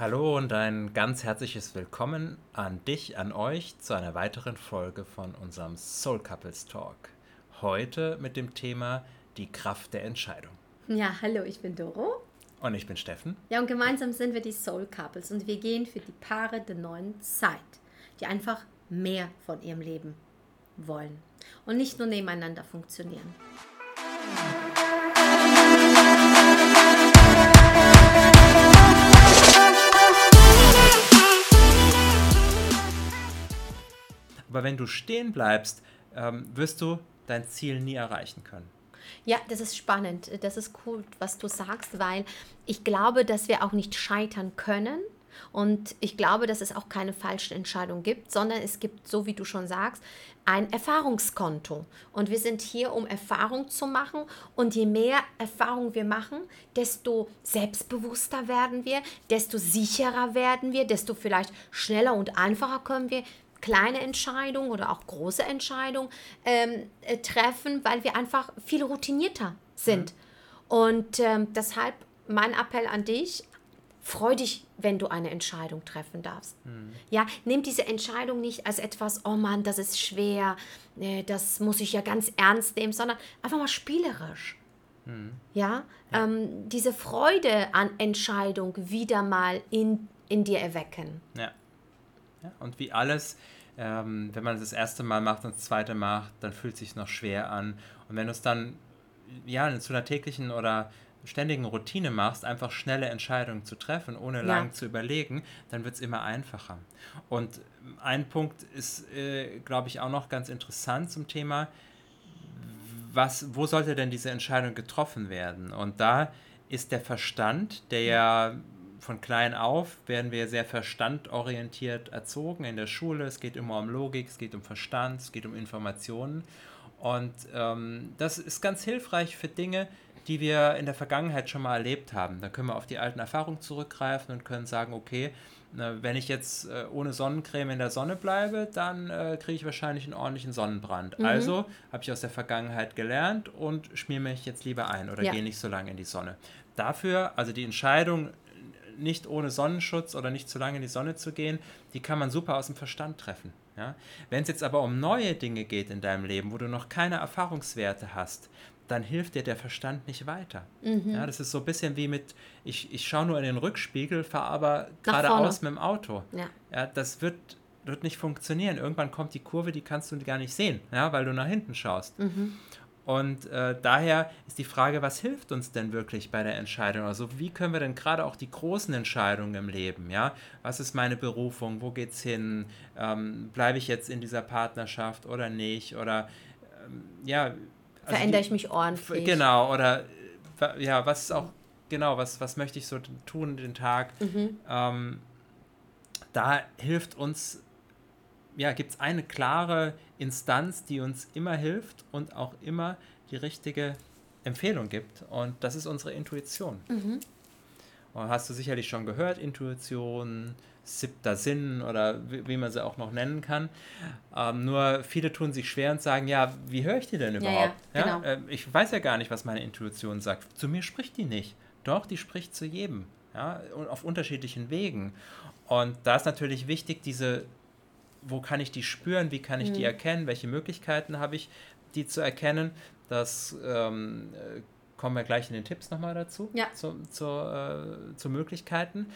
Hallo und ein ganz herzliches Willkommen an dich, an euch zu einer weiteren Folge von unserem Soul Couples Talk. Heute mit dem Thema die Kraft der Entscheidung. Ja, hallo, ich bin Doro. Und ich bin Steffen. Ja, und gemeinsam sind wir die Soul Couples und wir gehen für die Paare der neuen Zeit, die einfach mehr von ihrem Leben wollen und nicht nur nebeneinander funktionieren. Aber wenn du stehen bleibst, ähm, wirst du dein Ziel nie erreichen können. Ja, das ist spannend. Das ist cool, was du sagst, weil ich glaube, dass wir auch nicht scheitern können. Und ich glaube, dass es auch keine falschen Entscheidungen gibt, sondern es gibt, so wie du schon sagst, ein Erfahrungskonto. Und wir sind hier, um Erfahrung zu machen. Und je mehr Erfahrung wir machen, desto selbstbewusster werden wir, desto sicherer werden wir, desto vielleicht schneller und einfacher können wir kleine Entscheidungen oder auch große Entscheidungen ähm, äh, treffen, weil wir einfach viel routinierter sind. Mhm. Und ähm, deshalb mein Appell an dich, freu dich, wenn du eine Entscheidung treffen darfst. Mhm. Ja, nimm diese Entscheidung nicht als etwas, oh Mann, das ist schwer, äh, das muss ich ja ganz ernst nehmen, sondern einfach mal spielerisch. Mhm. Ja, ja. Ähm, diese Freude an Entscheidung wieder mal in, in dir erwecken. Ja. Ja, und wie alles, ähm, wenn man es das erste Mal macht und das zweite macht, dann fühlt es sich noch schwer an. Und wenn du es dann ja, zu einer täglichen oder ständigen Routine machst, einfach schnelle Entscheidungen zu treffen, ohne ja. lang zu überlegen, dann wird es immer einfacher. Und ein Punkt ist, äh, glaube ich, auch noch ganz interessant zum Thema, was, wo sollte denn diese Entscheidung getroffen werden? Und da ist der Verstand, der ja von klein auf werden wir sehr verstandorientiert erzogen in der Schule. Es geht immer um Logik, es geht um Verstand, es geht um Informationen. Und ähm, das ist ganz hilfreich für Dinge, die wir in der Vergangenheit schon mal erlebt haben. Da können wir auf die alten Erfahrungen zurückgreifen und können sagen, okay, wenn ich jetzt äh, ohne Sonnencreme in der Sonne bleibe, dann äh, kriege ich wahrscheinlich einen ordentlichen Sonnenbrand. Mhm. Also habe ich aus der Vergangenheit gelernt und schmier mich jetzt lieber ein oder ja. gehe nicht so lange in die Sonne. Dafür, also die Entscheidung, nicht ohne Sonnenschutz oder nicht zu lange in die Sonne zu gehen, die kann man super aus dem Verstand treffen. Ja? Wenn es jetzt aber um neue Dinge geht in deinem Leben, wo du noch keine Erfahrungswerte hast, dann hilft dir der Verstand nicht weiter. Mhm. Ja, das ist so ein bisschen wie mit, ich, ich schaue nur in den Rückspiegel, fahre aber geradeaus mit dem Auto. Ja. ja. das wird, wird nicht funktionieren. Irgendwann kommt die Kurve, die kannst du gar nicht sehen, ja, weil du nach hinten schaust. Mhm. Und äh, daher ist die Frage, was hilft uns denn wirklich bei der Entscheidung? Also wie können wir denn gerade auch die großen Entscheidungen im Leben, ja? Was ist meine Berufung? Wo geht's hin? Ähm, Bleibe ich jetzt in dieser Partnerschaft oder nicht? Oder ähm, ja. Also Verändere ich mich ordentlich? Genau, oder ja, was ist auch, genau, was, was möchte ich so tun den Tag? Mhm. Ähm, da hilft uns ja, gibt es eine klare Instanz, die uns immer hilft und auch immer die richtige Empfehlung gibt. Und das ist unsere Intuition. Mhm. Und hast du sicherlich schon gehört, Intuition, siebter Sinn oder wie, wie man sie auch noch nennen kann. Ähm, nur viele tun sich schwer und sagen, ja, wie höre ich die denn überhaupt? Ja, ja, genau. ja, äh, ich weiß ja gar nicht, was meine Intuition sagt. Zu mir spricht die nicht. Doch, die spricht zu jedem. Ja, auf unterschiedlichen Wegen. Und da ist natürlich wichtig, diese wo kann ich die spüren, wie kann ich mhm. die erkennen, welche Möglichkeiten habe ich, die zu erkennen. Das ähm, äh, kommen wir gleich in den Tipps nochmal dazu, ja. zu, zu, äh, zu Möglichkeiten.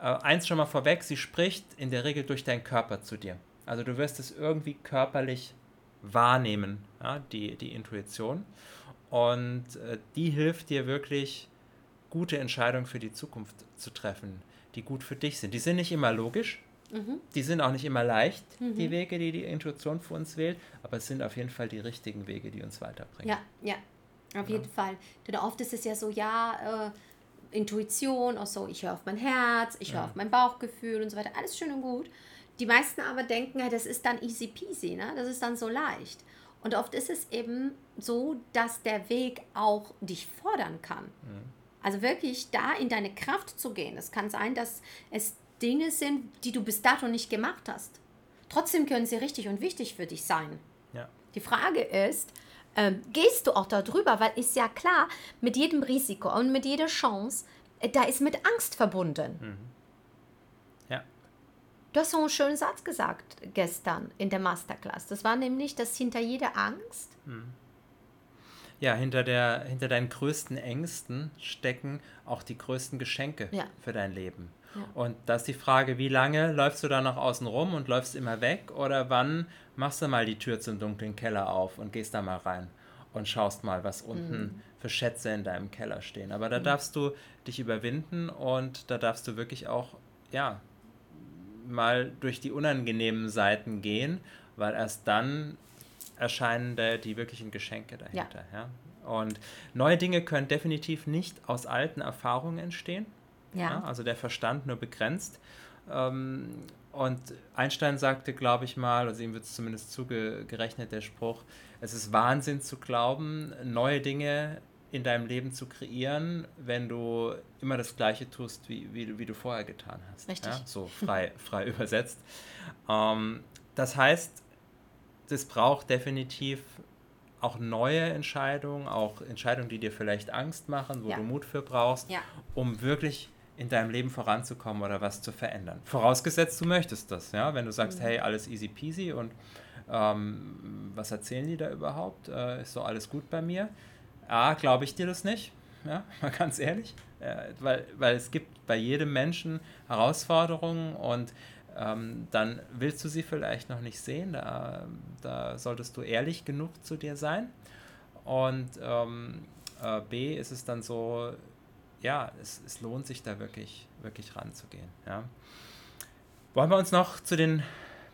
Äh, eins schon mal vorweg, sie spricht in der Regel durch deinen Körper zu dir. Also du wirst es irgendwie körperlich wahrnehmen, ja, die, die Intuition. Und äh, die hilft dir wirklich, gute Entscheidungen für die Zukunft zu treffen, die gut für dich sind. Die sind nicht immer logisch, Mhm. Die sind auch nicht immer leicht, mhm. die Wege, die die Intuition für uns wählt, aber es sind auf jeden Fall die richtigen Wege, die uns weiterbringen. Ja, ja, auf ja. jeden Fall. Denn oft ist es ja so, ja, äh, Intuition, auch so, ich höre auf mein Herz, ich höre ja. auf mein Bauchgefühl und so weiter, alles schön und gut. Die meisten aber denken, ja, das ist dann easy peasy, ne? das ist dann so leicht. Und oft ist es eben so, dass der Weg auch dich fordern kann. Mhm. Also wirklich da in deine Kraft zu gehen. Es kann sein, dass es Dinge sind, die du bis dato nicht gemacht hast. Trotzdem können sie richtig und wichtig für dich sein. Ja. Die Frage ist, ähm, gehst du auch darüber? Weil ist ja klar, mit jedem Risiko und mit jeder Chance, äh, da ist mit Angst verbunden. Mhm. Du hast so einen schönen Satz gesagt gestern in der Masterclass. Das war nämlich, dass hinter jeder Angst. Hm. Ja, hinter, der, hinter deinen größten Ängsten stecken auch die größten Geschenke ja. für dein Leben. Ja. Und da ist die Frage, wie lange läufst du da noch außen rum und läufst immer weg oder wann machst du mal die Tür zum dunklen Keller auf und gehst da mal rein und schaust mal, was unten mhm. für Schätze in deinem Keller stehen. Aber da mhm. darfst du dich überwinden und da darfst du wirklich auch, ja, mal durch die unangenehmen Seiten gehen, weil erst dann erscheinen da die wirklichen Geschenke dahinter. Ja. ja. Und neue Dinge können definitiv nicht aus alten Erfahrungen entstehen. Ja. ja also der Verstand nur begrenzt. Ähm, und Einstein sagte, glaube ich mal, also ihm wird es zumindest zugerechnet, der Spruch, es ist Wahnsinn zu glauben, neue Dinge in deinem Leben zu kreieren, wenn du immer das Gleiche tust, wie, wie, wie du vorher getan hast. Richtig. Ja? So frei, frei übersetzt. Ähm, das heißt, es braucht definitiv auch neue Entscheidungen, auch Entscheidungen, die dir vielleicht Angst machen, wo ja. du Mut für brauchst, ja. um wirklich in deinem Leben voranzukommen oder was zu verändern. Vorausgesetzt, du möchtest das, ja. Wenn du sagst, mhm. hey, alles easy peasy und ähm, was erzählen die da überhaupt? Äh, ist so alles gut bei mir? A, glaube ich dir das nicht, ja, mal ganz ehrlich, äh, weil, weil es gibt bei jedem Menschen Herausforderungen und ähm, dann willst du sie vielleicht noch nicht sehen, da, da solltest du ehrlich genug zu dir sein. Und ähm, äh, B ist es dann so, ja, es, es lohnt sich da wirklich, wirklich ranzugehen. Ja. Wollen wir uns noch zu den,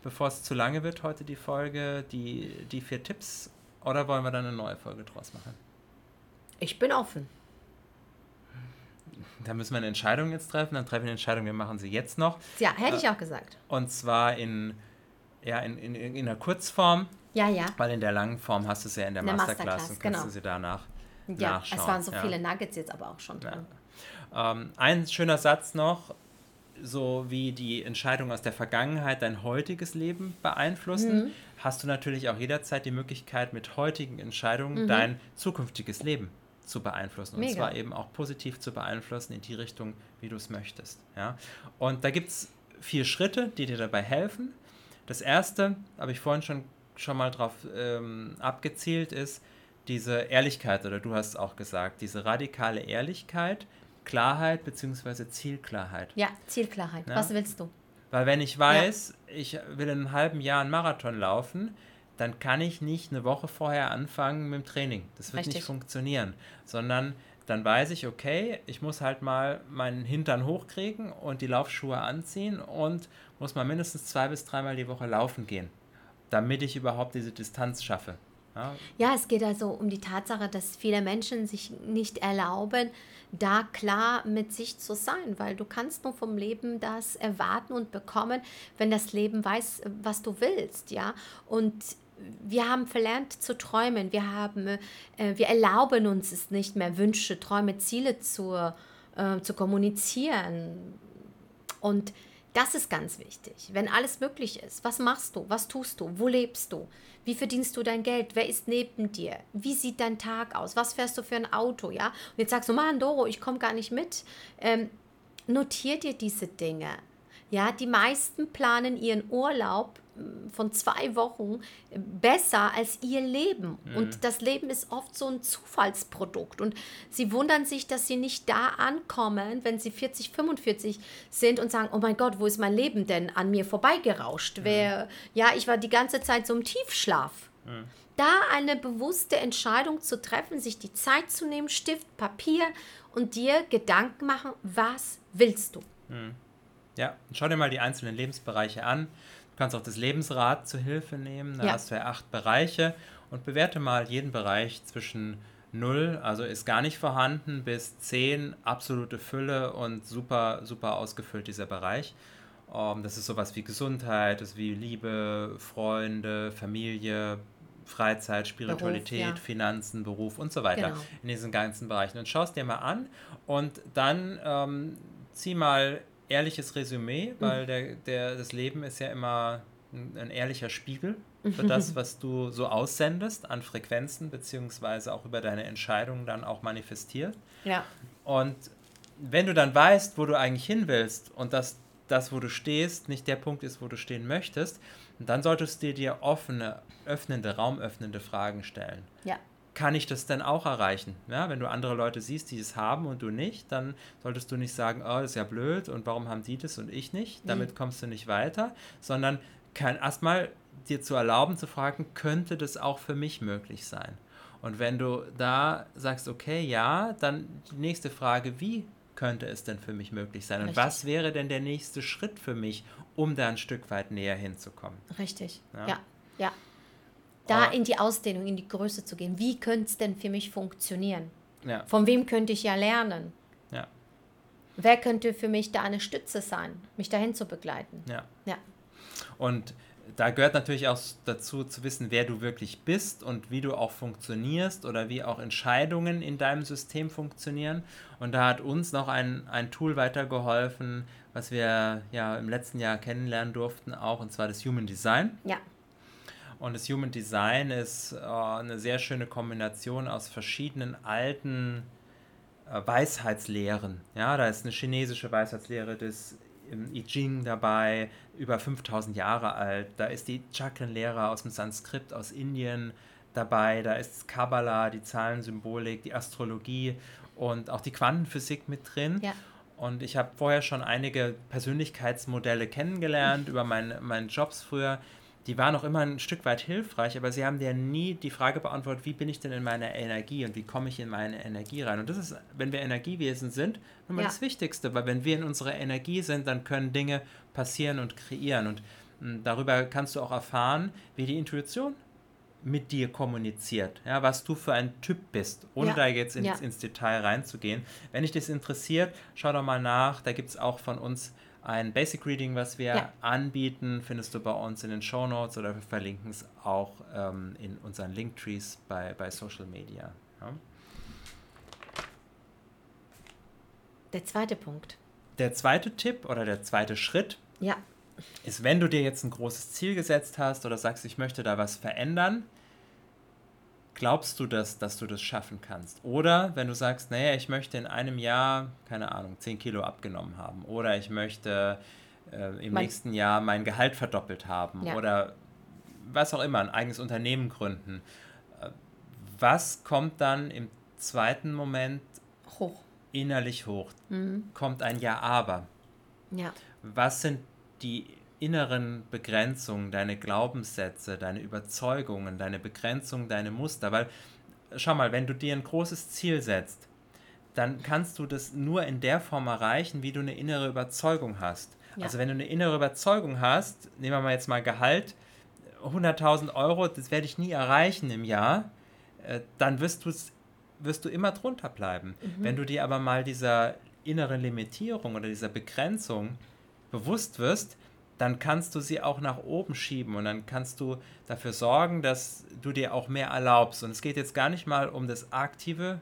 bevor es zu lange wird heute die Folge, die, die vier Tipps oder wollen wir dann eine neue Folge draus machen? Ich bin offen. Da müssen wir eine Entscheidung jetzt treffen. Dann treffen wir eine Entscheidung, wir machen sie jetzt noch. Ja, hätte ich auch gesagt. Und zwar in, ja, in, in, in einer Kurzform. Ja, ja. Weil in der langen Form hast du es ja in der, der Masterclass, Masterclass und kannst genau. du sie danach ja, nachschauen. Es waren so ja. viele Nuggets jetzt aber auch schon drin. Ja. Ähm, ein schöner Satz noch, so wie die Entscheidungen aus der Vergangenheit dein heutiges Leben beeinflussen, mhm. hast du natürlich auch jederzeit die Möglichkeit, mit heutigen Entscheidungen mhm. dein zukünftiges Leben zu beeinflussen. Mega. Und zwar eben auch positiv zu beeinflussen in die Richtung, wie du es möchtest. Ja? Und da gibt es vier Schritte, die dir dabei helfen. Das erste, habe ich vorhin schon, schon mal drauf ähm, abgezielt, ist diese Ehrlichkeit, oder du hast es auch gesagt, diese radikale Ehrlichkeit, Klarheit bzw. Zielklarheit. Ja, Zielklarheit. Ja? Was willst du? Weil wenn ich weiß, ja. ich will in einem halben Jahr einen Marathon laufen, dann kann ich nicht eine Woche vorher anfangen mit dem Training. Das wird Richtig. nicht funktionieren, sondern dann weiß ich, okay, ich muss halt mal meinen Hintern hochkriegen und die Laufschuhe anziehen und muss mal mindestens zwei bis dreimal die Woche laufen gehen, damit ich überhaupt diese Distanz schaffe. Ja. ja, es geht also um die Tatsache, dass viele Menschen sich nicht erlauben, da klar mit sich zu sein, weil du kannst nur vom Leben das erwarten und bekommen, wenn das Leben weiß, was du willst, ja. Und wir haben verlernt zu träumen. Wir, haben, äh, wir erlauben uns es nicht mehr, Wünsche, Träume, Ziele zu, äh, zu kommunizieren. Und das ist ganz wichtig. Wenn alles möglich ist, was machst du? Was tust du? Wo lebst du? Wie verdienst du dein Geld? Wer ist neben dir? Wie sieht dein Tag aus? Was fährst du für ein Auto? Ja? Und jetzt sagst du, Mann, Doro, ich komme gar nicht mit. Ähm, notier dir diese Dinge. Ja, die meisten planen ihren Urlaub von zwei Wochen besser als ihr Leben. Mhm. Und das Leben ist oft so ein Zufallsprodukt. Und sie wundern sich, dass sie nicht da ankommen, wenn sie 40, 45 sind und sagen, oh mein Gott, wo ist mein Leben denn an mir vorbeigerauscht? Mhm. Wer, ja, ich war die ganze Zeit so im Tiefschlaf. Mhm. Da eine bewusste Entscheidung zu treffen, sich die Zeit zu nehmen, Stift, Papier und dir Gedanken machen, was willst du? Mhm. Ja, schau dir mal die einzelnen Lebensbereiche an. Du kannst auch das Lebensrad zur Hilfe nehmen. Da ja. hast du ja acht Bereiche und bewerte mal jeden Bereich zwischen 0, also ist gar nicht vorhanden, bis 10, absolute Fülle und super, super ausgefüllt dieser Bereich. Um, ähm, das ist sowas wie Gesundheit, das ist wie Liebe, Freunde, Familie, Freizeit, Spiritualität, Beruf, ja. Finanzen, Beruf und so weiter genau. in diesen ganzen Bereichen. Und schaust dir mal an und dann ähm, zieh mal ehrliches Resümee, mhm. weil der, der, das Leben ist ja immer ein, ein ehrlicher Spiegel für das, was du so aussendest an Frequenzen, beziehungsweise auch über deine Entscheidungen dann auch manifestiert. Ja. Und wenn du dann weißt, wo du eigentlich hin willst und dass das, wo du stehst, nicht der Punkt ist, wo du stehen möchtest. Dann solltest du dir offene, öffnende, raumöffnende Fragen stellen. Ja. Kann ich das denn auch erreichen? Ja, wenn du andere Leute siehst, die es haben und du nicht, dann solltest du nicht sagen, oh, das ist ja blöd und warum haben die das und ich nicht? Damit mhm. kommst du nicht weiter, sondern kann erstmal dir zu erlauben zu fragen, könnte das auch für mich möglich sein? Und wenn du da sagst, okay, ja, dann die nächste Frage, wie könnte es denn für mich möglich sein? Und Richtig. was wäre denn der nächste Schritt für mich, um da ein Stück weit näher hinzukommen? Richtig, ja, ja. ja. Da oh. in die Ausdehnung, in die Größe zu gehen. Wie könnte es denn für mich funktionieren? Ja. Von wem könnte ich ja lernen? Ja. Wer könnte für mich da eine Stütze sein, mich dahin zu begleiten? Ja. ja. Und da gehört natürlich auch dazu zu wissen, wer du wirklich bist und wie du auch funktionierst oder wie auch Entscheidungen in deinem System funktionieren. Und da hat uns noch ein, ein Tool weitergeholfen, was wir ja im letzten Jahr kennenlernen durften, auch, und zwar das Human Design. Ja. Und das Human Design ist äh, eine sehr schöne Kombination aus verschiedenen alten äh, Weisheitslehren. Ja, da ist eine chinesische Weisheitslehre des im I Ching dabei, über 5000 Jahre alt. Da ist die Chakrenlehre aus dem Sanskrit aus Indien dabei. Da ist Kabbalah, die Zahlensymbolik, die Astrologie und auch die Quantenphysik mit drin. Ja. Und ich habe vorher schon einige Persönlichkeitsmodelle kennengelernt über meine, meine Jobs früher die waren auch immer ein Stück weit hilfreich, aber sie haben dir nie die Frage beantwortet, wie bin ich denn in meiner Energie und wie komme ich in meine Energie rein. Und das ist, wenn wir Energiewesen sind, nun mal ja. das Wichtigste, weil wenn wir in unserer Energie sind, dann können Dinge passieren und kreieren. Und hm, darüber kannst du auch erfahren, wie die Intuition mit dir kommuniziert, ja, was du für ein Typ bist, ohne ja. da jetzt ins, ja. ins Detail reinzugehen. Wenn dich das interessiert, schau doch mal nach, da gibt es auch von uns ein Basic Reading, was wir ja. anbieten, findest du bei uns in den Show Notes oder wir verlinken es auch ähm, in unseren Linktrees bei, bei Social Media. Ja. Der zweite Punkt. Der zweite Tipp oder der zweite Schritt ja. ist, wenn du dir jetzt ein großes Ziel gesetzt hast oder sagst, ich möchte da was verändern, glaubst du das, dass du das schaffen kannst? Oder wenn du sagst, naja, ich möchte in einem Jahr, keine Ahnung, 10 Kilo abgenommen haben oder ich möchte äh, im mein nächsten Jahr mein Gehalt verdoppelt haben ja. oder was auch immer, ein eigenes Unternehmen gründen. Äh, was kommt dann im zweiten Moment hoch. innerlich hoch? Mhm. Kommt ein Ja, aber. Ja. Was sind die inneren Begrenzungen, deine Glaubenssätze, deine Überzeugungen, deine Begrenzungen, deine Muster. Weil, schau mal, wenn du dir ein großes Ziel setzt, dann kannst du das nur in der Form erreichen, wie du eine innere Überzeugung hast. Ja. Also wenn du eine innere Überzeugung hast, nehmen wir mal jetzt mal Gehalt, 100.000 Euro, das werde ich nie erreichen im Jahr, äh, dann wirst, wirst du immer drunter bleiben. Mhm. Wenn du dir aber mal dieser inneren Limitierung oder dieser Begrenzung bewusst wirst, dann kannst du sie auch nach oben schieben und dann kannst du dafür sorgen, dass du dir auch mehr erlaubst. Und es geht jetzt gar nicht mal um das aktive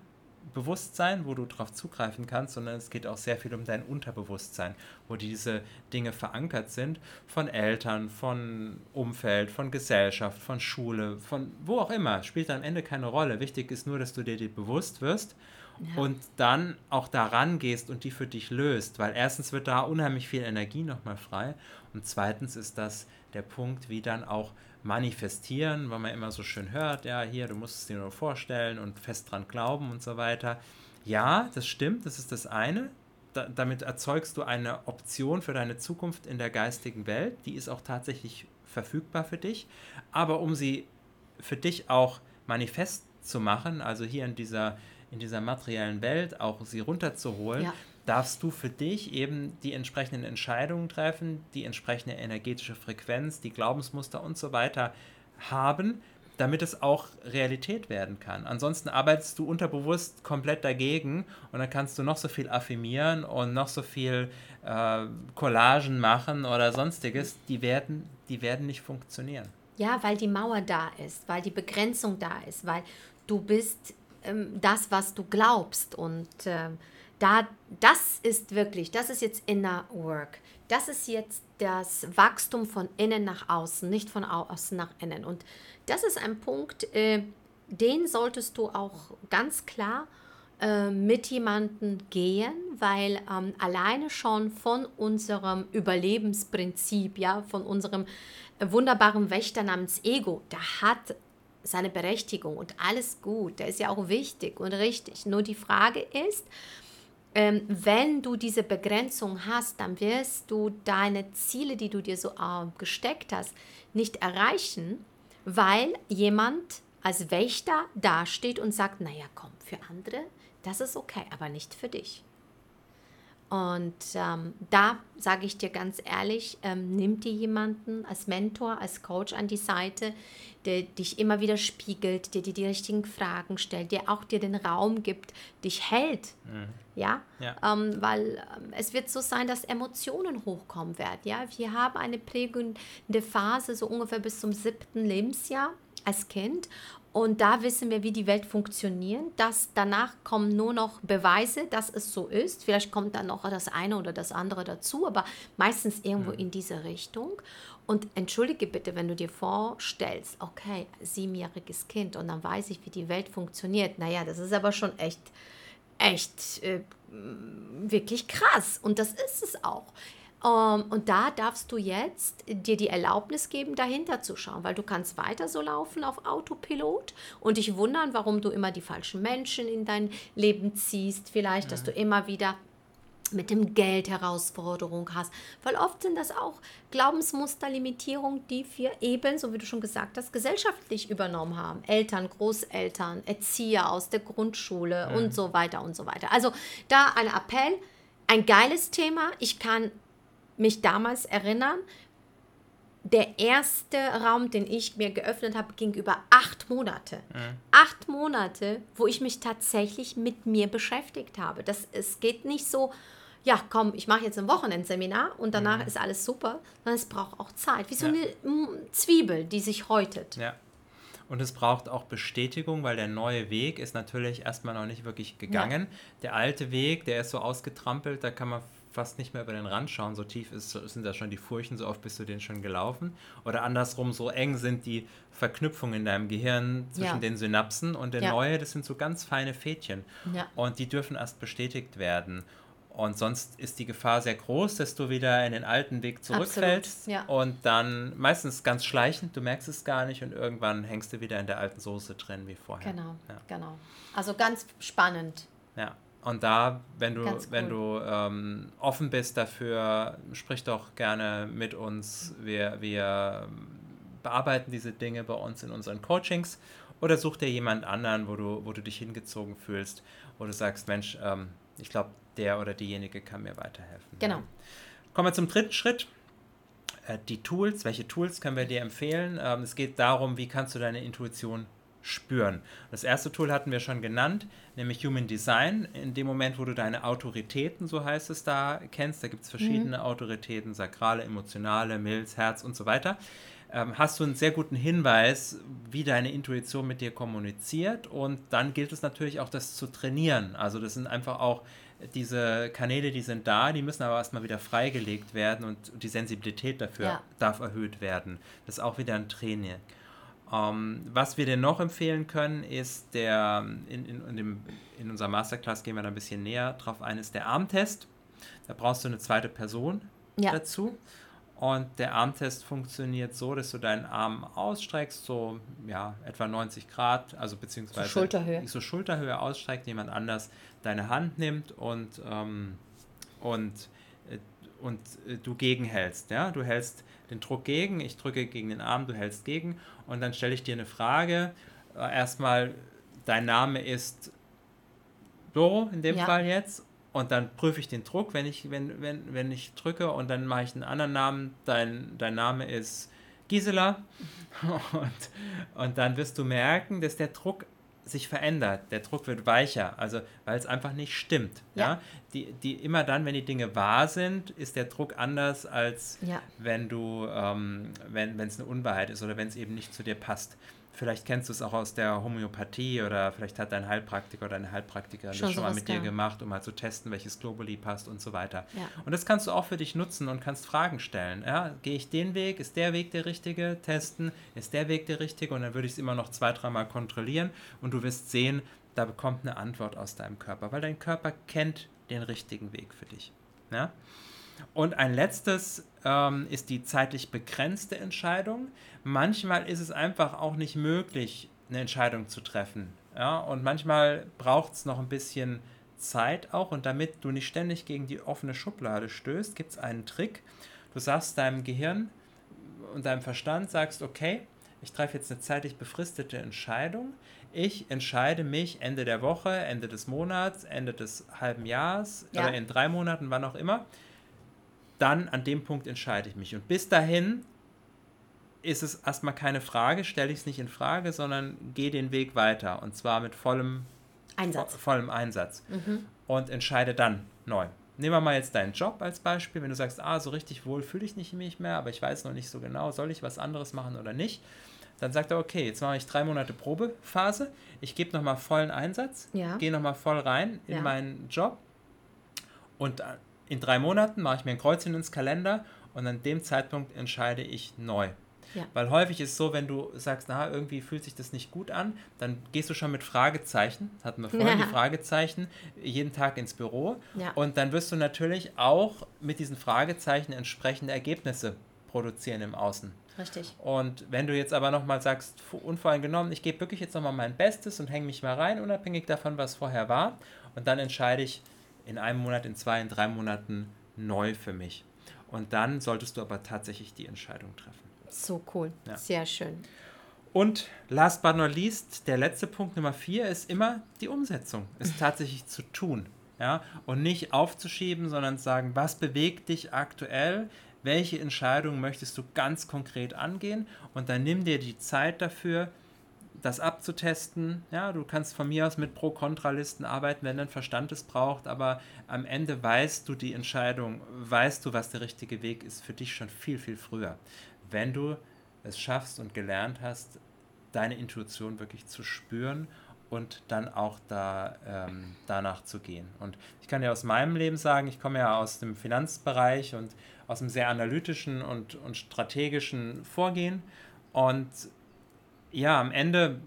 Bewusstsein, wo du darauf zugreifen kannst, sondern es geht auch sehr viel um dein Unterbewusstsein, wo diese Dinge verankert sind von Eltern, von Umfeld, von Gesellschaft, von Schule, von wo auch immer. Spielt am Ende keine Rolle. Wichtig ist nur, dass du dir die bewusst wirst und dann auch daran gehst und die für dich löst, weil erstens wird da unheimlich viel Energie nochmal frei und zweitens ist das der Punkt, wie dann auch manifestieren, weil man immer so schön hört, ja, hier, du musst es dir nur vorstellen und fest dran glauben und so weiter. Ja, das stimmt, das ist das eine. Da, damit erzeugst du eine Option für deine Zukunft in der geistigen Welt, die ist auch tatsächlich verfügbar für dich. Aber um sie für dich auch manifest zu machen, also hier in dieser in dieser materiellen Welt auch sie runterzuholen, ja. darfst du für dich eben die entsprechenden Entscheidungen treffen, die entsprechende energetische Frequenz, die Glaubensmuster und so weiter haben, damit es auch Realität werden kann. Ansonsten arbeitest du unterbewusst komplett dagegen und dann kannst du noch so viel affirmieren und noch so viel äh, Collagen machen oder sonstiges, die werden, die werden nicht funktionieren. Ja, weil die Mauer da ist, weil die Begrenzung da ist, weil du bist ähm, das, was du glaubst. Und ähm, da, das ist wirklich, das ist jetzt Inner Work. Das ist jetzt das Wachstum von innen nach außen, nicht von außen nach innen. Und das ist ein Punkt, äh, den solltest du auch ganz klar äh, mit jemandem gehen, weil ähm, alleine schon von unserem Überlebensprinzip, ja, von unserem äh, wunderbaren Wächter namens Ego, der hat seine Berechtigung und alles gut, der ist ja auch wichtig und richtig. Nur die Frage ist, ähm, wenn du diese Begrenzung hast, dann wirst du deine Ziele, die du dir so äh, gesteckt hast, nicht erreichen, weil jemand als Wächter dasteht und sagt, naja, komm, für andere, das ist okay, aber nicht für dich. Und ähm, da sage ich dir ganz ehrlich, ähm, nimm dir jemanden als Mentor, als Coach an die Seite, der dich immer wieder spiegelt, der dir die richtigen Fragen stellt, der auch dir den Raum gibt, dich hält. Mhm. Ja, ja. Ähm, weil ähm, es wird so sein, dass Emotionen hochkommen werden. Ja, wir haben eine prägende Phase so ungefähr bis zum siebten Lebensjahr als Kind und da wissen wir, wie die Welt funktioniert. Das, danach kommen nur noch Beweise, dass es so ist. Vielleicht kommt dann noch das eine oder das andere dazu, aber meistens irgendwo ja. in diese Richtung. Und entschuldige bitte, wenn du dir vorstellst, okay, siebenjähriges Kind und dann weiß ich, wie die Welt funktioniert. Naja, das ist aber schon echt, echt äh, wirklich krass. Und das ist es auch. Um, ähm, und da darfst du jetzt dir die Erlaubnis geben, dahinter zu schauen, weil du kannst weiter so laufen auf Autopilot und dich wundern, warum du immer die falschen Menschen in dein Leben ziehst, vielleicht, ja. dass du immer wieder mit dem Geld Herausforderung hast, weil oft sind das auch Glaubensmuster, Limitierungen, die wir eben, so wie du schon gesagt hast, gesellschaftlich übernommen haben. Eltern, Großeltern, Erzieher aus der Grundschule ja. und so weiter und so weiter. Also da ein Appell, ein geiles Thema. Ich kann mich damals erinnern, der erste Raum, den ich mir geöffnet habe, ging über acht Monate. Mhm. Acht Monate, wo ich mich tatsächlich mit mir beschäftigt habe. Das, es geht nicht so, ja, komm, ich mache jetzt ein Wochenendseminar und danach mhm. ist alles super, sondern es braucht auch Zeit. Wie so ja. eine Zwiebel, die sich häutet. Ja. Und es braucht auch Bestätigung, weil der neue Weg ist natürlich erstmal noch nicht wirklich gegangen. Ja. Der alte Weg, der ist so ausgetrampelt, da kann man fast nicht mehr über den Rand schauen, so tief ist, sind da schon die Furchen, so oft bist du den schon gelaufen. Oder andersrum, so eng sind die Verknüpfungen in deinem Gehirn zwischen ja. den Synapsen und der ja. neue, das sind so ganz feine Fädchen. Ja. Und die dürfen erst bestätigt werden. Und sonst ist die Gefahr sehr groß, dass du wieder in den alten Weg zurückfällst ja. und dann meistens ganz schleichend, du merkst es gar nicht und irgendwann hängst du wieder in der alten Soße drin wie vorher. Genau, ja. genau. Also ganz spannend. Ja. Und da, wenn du, cool. wenn du ähm, offen bist dafür, sprich doch gerne mit uns. Wir, wir bearbeiten diese Dinge bei uns in unseren Coachings oder such dir jemand anderen, wo du, wo du dich hingezogen fühlst, wo du sagst, Mensch, ähm, ich glaube, der oder diejenige kann mir weiterhelfen. Genau. Kommen wir zum dritten Schritt. Äh, die Tools, welche Tools können wir dir empfehlen? Ähm, es geht darum, wie kannst du deine Intuition spüren. Das erste Tool hatten wir schon genannt, nämlich Human Design. In dem Moment, wo du deine Autoritäten, so heißt es da, kennst, da gibt es verschiedene mhm. Autoritäten, sakrale, emotionale, Milz, Herz und so weiter, ähm, hast du einen sehr guten Hinweis, wie deine Intuition mit dir kommuniziert. Und dann gilt es natürlich auch, das zu trainieren. Also das sind einfach auch diese Kanäle, die sind da, die müssen aber erstmal wieder freigelegt werden und die Sensibilität dafür ja. darf erhöht werden. Das ist auch wieder ein Training. Ähm, was wir dir noch empfehlen können, ist der, in, in, in, dem, in unserer Masterclass gehen wir da ein bisschen näher drauf ein, ist der Armtest. Da brauchst du eine zweite Person ja. dazu. Und der Armtest funktioniert so, dass du deinen Arm ausstreckst, so ja, etwa 90 Grad, also beziehungsweise so Schulterhöhe. so Schulterhöhe ausstreckt, jemand anders deine Hand nimmt und, ähm, und, und äh, du gegenhältst. Ja? Du hältst den Druck gegen, ich drücke gegen den Arm, du hältst gegen und dann stelle ich dir eine Frage. Äh, erstmal, dein Name ist Doro in dem ja. Fall jetzt und dann prüfe ich den Druck, wenn ich, wenn, wenn, wenn ich drücke und dann mache ich einen anderen Namen, dein, dein Name ist Gisela und, und dann wirst du merken, dass der Druck sich verändert, der Druck wird weicher, also weil es einfach nicht stimmt. Ja. ja. Die, die, immer dann, wenn die Dinge wahr sind, ist der Druck anders, als ja. wenn du, ähm, wenn es eine Unwahrheit ist oder wenn es eben nicht zu dir passt. Vielleicht kennst du es auch aus der Homöopathie oder vielleicht hat dein Heilpraktiker oder deine Heilpraktikerin schon das schon mal mit dir gemacht, um mal zu testen, welches Globuli passt und so weiter. Ja. Und das kannst du auch für dich nutzen und kannst Fragen stellen. Ja, gehe ich den Weg? Ist der Weg der richtige? Testen. Ist der Weg der richtige? Und dann würde ich es immer noch zwei, dreimal kontrollieren und du wirst sehen, da bekommt eine Antwort aus deinem Körper, weil dein Körper kennt den richtigen Weg für dich. Ja? Und ein letztes ähm, ist die zeitlich begrenzte Entscheidung. Manchmal ist es einfach auch nicht möglich, eine Entscheidung zu treffen. Ja? Und manchmal braucht es noch ein bisschen Zeit auch. Und damit du nicht ständig gegen die offene Schublade stößt, gibt es einen Trick. Du sagst deinem Gehirn und deinem Verstand, sagst, okay, ich treffe jetzt eine zeitlich befristete Entscheidung. Ich entscheide mich Ende der Woche, Ende des Monats, Ende des halben Jahres ja. oder in drei Monaten, wann auch immer. Dann an dem Punkt entscheide ich mich. Und bis dahin ist es erstmal keine Frage, stelle ich es nicht in Frage, sondern gehe den Weg weiter. Und zwar mit vollem Einsatz. vollem Einsatz. Mhm. Und entscheide dann neu. Nehmen wir mal jetzt deinen Job als Beispiel. Wenn du sagst, ah, so richtig wohl fühle ich nicht mich mehr, aber ich weiß noch nicht so genau, soll ich was anderes machen oder nicht, dann sagt er, okay, jetzt mache ich drei Monate Probephase, ich gebe nochmal vollen Einsatz, ja. gehe nochmal voll rein in ja. meinen Job und äh, in drei Monaten mache ich mir ein Kreuzchen ins Kalender und an dem Zeitpunkt entscheide ich neu. Ja. Weil häufig ist es so, wenn du sagst, na, irgendwie fühlt sich das nicht gut an, dann gehst du schon mit Fragezeichen, hatten wir vorhin ja. die Fragezeichen, jeden Tag ins Büro. Ja. Und dann wirst du natürlich auch mit diesen Fragezeichen entsprechende Ergebnisse produzieren im Außen. Richtig. Und wenn du jetzt aber nochmal sagst, unvoreingenommen, ich gebe wirklich jetzt nochmal mein Bestes und hänge mich mal rein, unabhängig davon, was vorher war, und dann entscheide ich in einem Monat, in zwei, in drei Monaten neu für mich. Und dann solltest du aber tatsächlich die Entscheidung treffen. So cool. Ja. Sehr schön. Und last but not least, der letzte Punkt Nummer vier ist immer die Umsetzung, es tatsächlich zu tun. Ja? Und nicht aufzuschieben, sondern zu sagen, was bewegt dich aktuell? welche Entscheidung möchtest du ganz konkret angehen und dann nimm dir die Zeit dafür, das abzutesten. Ja, du kannst von mir aus mit Pro-Kontra-Listen arbeiten, wenn dein Verstand es braucht, aber am Ende weißt du die Entscheidung, weißt du, was der richtige Weg ist für dich schon viel, viel früher. Wenn du es schaffst und gelernt hast, deine Intuition wirklich zu spüren und dann auch da, ähm, danach zu gehen. Und ich kann ja aus meinem Leben sagen, ich komme ja aus dem Finanzbereich und aus einem sehr analytischen und, und strategischen Vorgehen. Und ja, am Ende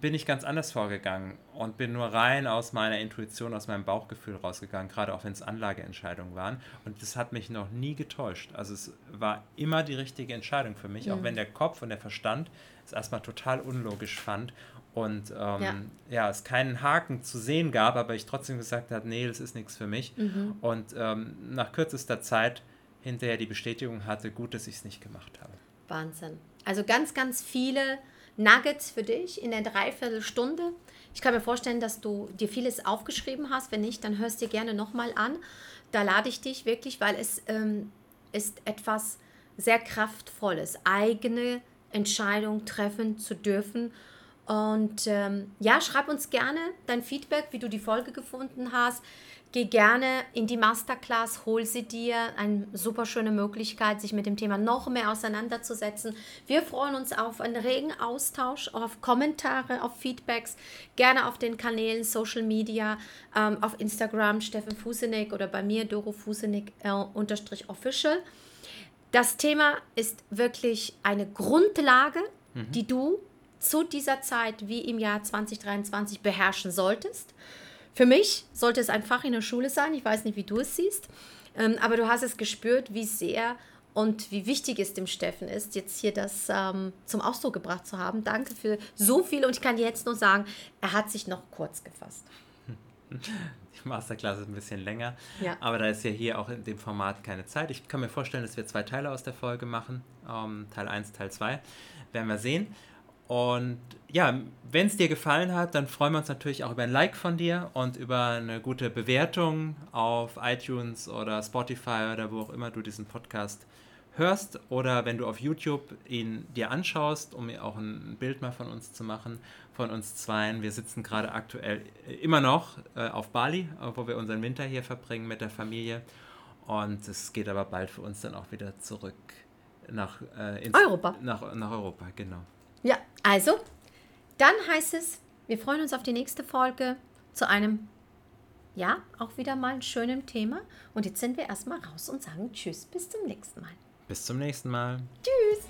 bin ich ganz anders vorgegangen und bin nur rein aus meiner Intuition, aus meinem Bauchgefühl rausgegangen, gerade auch wenn es Anlageentscheidungen waren. Und das hat mich noch nie getäuscht. Also es war immer die richtige Entscheidung für mich, mhm. auch wenn der Kopf und der Verstand es erstmal total unlogisch fand und ähm, ja. ja. es keinen Haken zu sehen gab, aber ich trotzdem gesagt habe, nee, das ist nichts für mich. Mhm. Und ähm, nach kürzester Zeit hinterher die Bestätigung hatte, gut, dass ich es nicht gemacht habe. Wahnsinn. Also ganz, ganz viele Nuggets für dich in der Dreiviertelstunde. Ich kann mir vorstellen, dass du dir vieles aufgeschrieben hast. Wenn nicht, dann hörst du dir gerne nochmal an. Da lade ich dich wirklich, weil es ähm, ist etwas sehr Kraftvolles, eigene Entscheidungen treffen zu dürfen und ähm, ja, schreib uns gerne dein Feedback, wie du die Folge gefunden hast. Geh gerne in die Masterclass, hol sie dir. Eine super schöne Möglichkeit, sich mit dem Thema noch mehr auseinanderzusetzen. Wir freuen uns auf einen regen Austausch, auf Kommentare, auf Feedbacks. Gerne auf den Kanälen Social Media, ähm, auf Instagram Steffen Fusenik oder bei mir Doro Fusenik äh, unterstrich official. Das Thema ist wirklich eine Grundlage, mhm. die du zu dieser Zeit wie im Jahr 2023 beherrschen solltest. Für mich sollte es ein Fach in der Schule sein. Ich weiß nicht, wie du es siehst, ähm, aber du hast es gespürt, wie sehr und wie wichtig es dem Steffen ist, jetzt hier das ähm, zum Ausdruck gebracht zu haben. Danke für so viel und ich kann dir jetzt nur sagen, er hat sich noch kurz gefasst. Die Masterclass ist ein bisschen länger, ja. aber da ist ja hier auch in dem Format keine Zeit. Ich kann mir vorstellen, dass wir zwei Teile aus der Folge machen, ähm, Teil 1, Teil 2, werden wir sehen. Und ja, wenn es dir gefallen hat, dann freuen wir uns natürlich auch über ein Like von dir und über eine gute Bewertung auf iTunes oder Spotify oder wo auch immer du diesen Podcast hörst oder wenn du auf YouTube ihn dir anschaust, um auch ein Bild mal von uns zu machen, von uns zweien. Wir sitzen gerade aktuell immer noch äh, auf Bali, wo wir unseren Winter hier verbringen mit der Familie. Und es geht aber bald für uns dann auch wieder zurück nach, äh, Europa. Nach, nach Europa, genau. Ja, also, dann heißt es, wir freuen uns auf die nächste Folge zu einem, ja, auch wieder mal schönen Thema. Und jetzt sind wir erstmal raus und sagen Tschüss, bis zum nächsten Mal. Bis zum nächsten Mal. Tschüss.